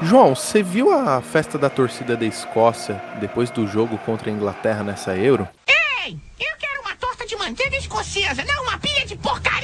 João, você viu a festa da torcida da Escócia depois do jogo contra a Inglaterra nessa Euro? Ei, eu quero uma torta de manteiga escocesa, não uma pilha de porcaria!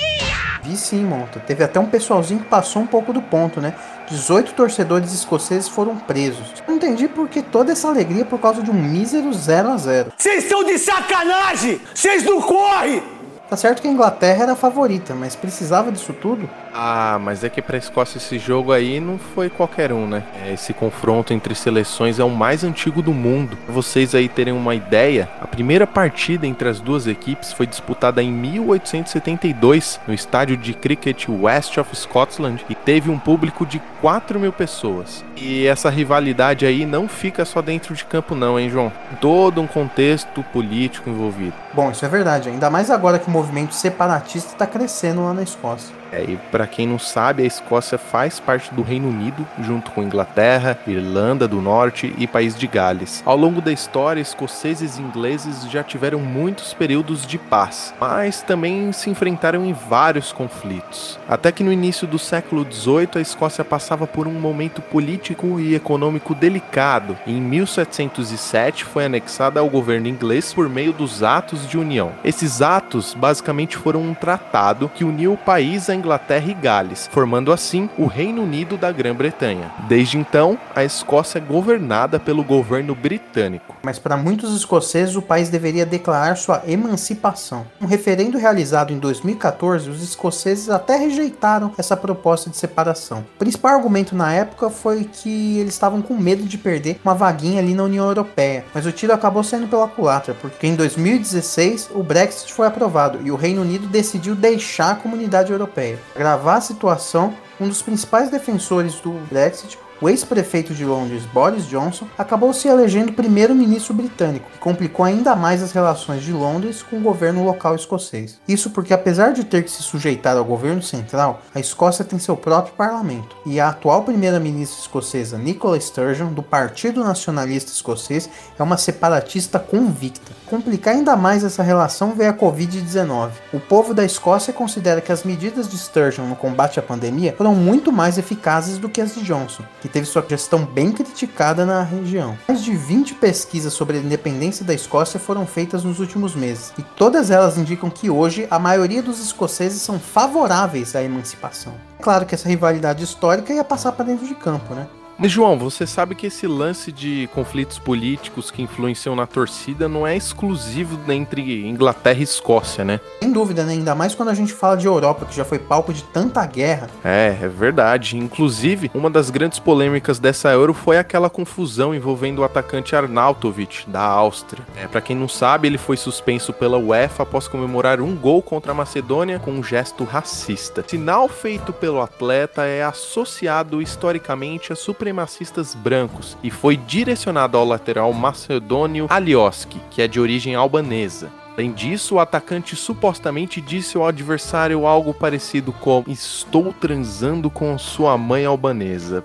Vi sim, Monta. Teve até um pessoalzinho que passou um pouco do ponto, né? 18 torcedores escoceses foram presos. Não entendi por que toda essa alegria por causa de um mísero 0 a 0 Vocês estão de sacanagem! Vocês não correm! Tá certo que a Inglaterra era a favorita, mas precisava disso tudo? Ah, mas é que pra Escócia esse jogo aí não foi qualquer um, né? É, esse confronto entre seleções é o mais antigo do mundo. Pra vocês aí terem uma ideia, a primeira partida entre as duas equipes foi disputada em 1872 no estádio de cricket West of Scotland e teve um público de 4 mil pessoas. E essa rivalidade aí não fica só dentro de campo não, hein, João? Todo um contexto político envolvido. Bom, isso é verdade, ainda mais agora que movimento separatista está crescendo lá na Escócia. É, e para quem não sabe, a Escócia faz parte do Reino Unido, junto com Inglaterra, Irlanda do Norte e País de Gales. Ao longo da história, escoceses e ingleses já tiveram muitos períodos de paz, mas também se enfrentaram em vários conflitos. Até que no início do século XVIII, a Escócia passava por um momento político e econômico delicado. Em 1707 foi anexada ao governo inglês por meio dos Atos de União. Esses atos basicamente foram um tratado que uniu o país à Inglaterra e Gales, formando assim o Reino Unido da Grã-Bretanha. Desde então, a Escócia é governada pelo governo britânico. Mas para muitos escoceses, o país deveria declarar sua emancipação. Um referendo realizado em 2014, os escoceses até rejeitaram essa proposta de separação. O principal argumento na época foi que eles estavam com medo de perder uma vaguinha ali na União Europeia, mas o tiro acabou saindo pela culatra, porque em 2016 o Brexit foi aprovado e o Reino Unido decidiu deixar a comunidade europeia. Para gravar a situação, um dos principais defensores do Brexit o ex-prefeito de Londres, Boris Johnson, acabou se elegendo primeiro-ministro britânico, que complicou ainda mais as relações de Londres com o governo local escocês. Isso porque, apesar de ter que se sujeitar ao governo central, a Escócia tem seu próprio parlamento, e a atual primeira-ministra escocesa Nicola Sturgeon, do Partido Nacionalista Escocês, é uma separatista convicta. Complicar ainda mais essa relação veio a Covid-19. O povo da Escócia considera que as medidas de Sturgeon no combate à pandemia foram muito mais eficazes do que as de Johnson, que teve sua gestão bem criticada na região. Mais de 20 pesquisas sobre a independência da Escócia foram feitas nos últimos meses, e todas elas indicam que hoje a maioria dos escoceses são favoráveis à emancipação. É claro que essa rivalidade histórica ia passar para dentro de campo, né? Mas, João, você sabe que esse lance de conflitos políticos que influenciam na torcida não é exclusivo entre Inglaterra e Escócia, né? Sem dúvida, né? Ainda mais quando a gente fala de Europa, que já foi palco de tanta guerra. É, é verdade. Inclusive, uma das grandes polêmicas dessa Euro foi aquela confusão envolvendo o atacante Arnautovic, da Áustria. É, para quem não sabe, ele foi suspenso pela UEFA após comemorar um gol contra a Macedônia com um gesto racista. Sinal feito pelo atleta é associado historicamente a super supremacistas brancos e foi direcionado ao lateral macedônio Alioski, que é de origem albanesa. Além disso, o atacante supostamente disse ao adversário algo parecido com: Estou transando com sua mãe albanesa.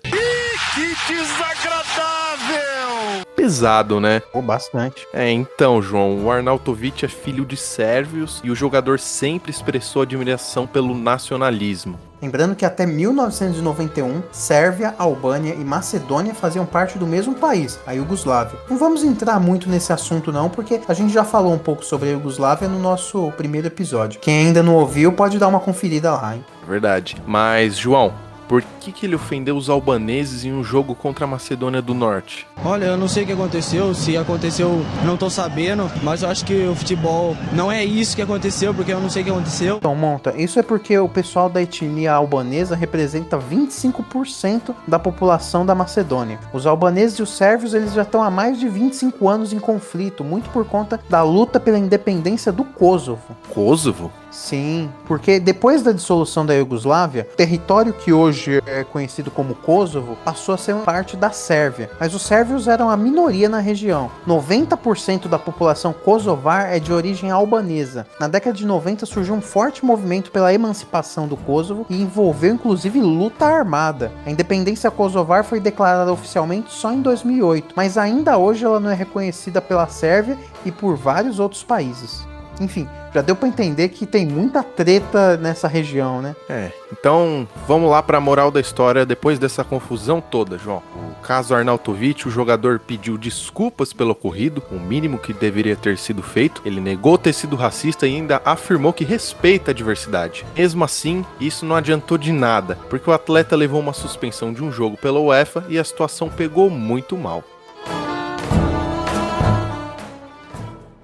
Pesado, né? Pô, bastante. É, então, João, o Arnautovic é filho de sérvios e o jogador sempre expressou admiração pelo nacionalismo. Lembrando que até 1991, Sérvia, Albânia e Macedônia faziam parte do mesmo país, a Iugoslávia. Não vamos entrar muito nesse assunto não, porque a gente já falou um pouco sobre a Iugoslávia no nosso primeiro episódio. Quem ainda não ouviu pode dar uma conferida lá, hein? Verdade. Mas, João, por que, que ele ofendeu os albaneses em um jogo contra a Macedônia do Norte? Olha, eu não sei o que aconteceu, se aconteceu, não tô sabendo, mas eu acho que o futebol não é isso que aconteceu, porque eu não sei o que aconteceu. Então, Monta, isso é porque o pessoal da etnia albanesa representa 25% da população da Macedônia. Os albaneses e os sérvios, eles já estão há mais de 25 anos em conflito, muito por conta da luta pela independência do Kosovo. Kosovo? Sim, porque depois da dissolução da Iugoslávia, o território que hoje é conhecido como Kosovo passou a ser parte da Sérvia. Mas os sérvios eram a minoria na região. 90% da população kosovar é de origem albanesa. Na década de 90 surgiu um forte movimento pela emancipação do Kosovo e envolveu inclusive luta armada. A independência kosovar foi declarada oficialmente só em 2008, mas ainda hoje ela não é reconhecida pela Sérvia e por vários outros países. Enfim, já deu para entender que tem muita treta nessa região, né? É, então vamos lá para a moral da história depois dessa confusão toda, João. O caso Arnautovic, o jogador pediu desculpas pelo ocorrido, o mínimo que deveria ter sido feito. Ele negou ter sido racista e ainda afirmou que respeita a diversidade. Mesmo assim, isso não adiantou de nada, porque o atleta levou uma suspensão de um jogo pela UEFA e a situação pegou muito mal.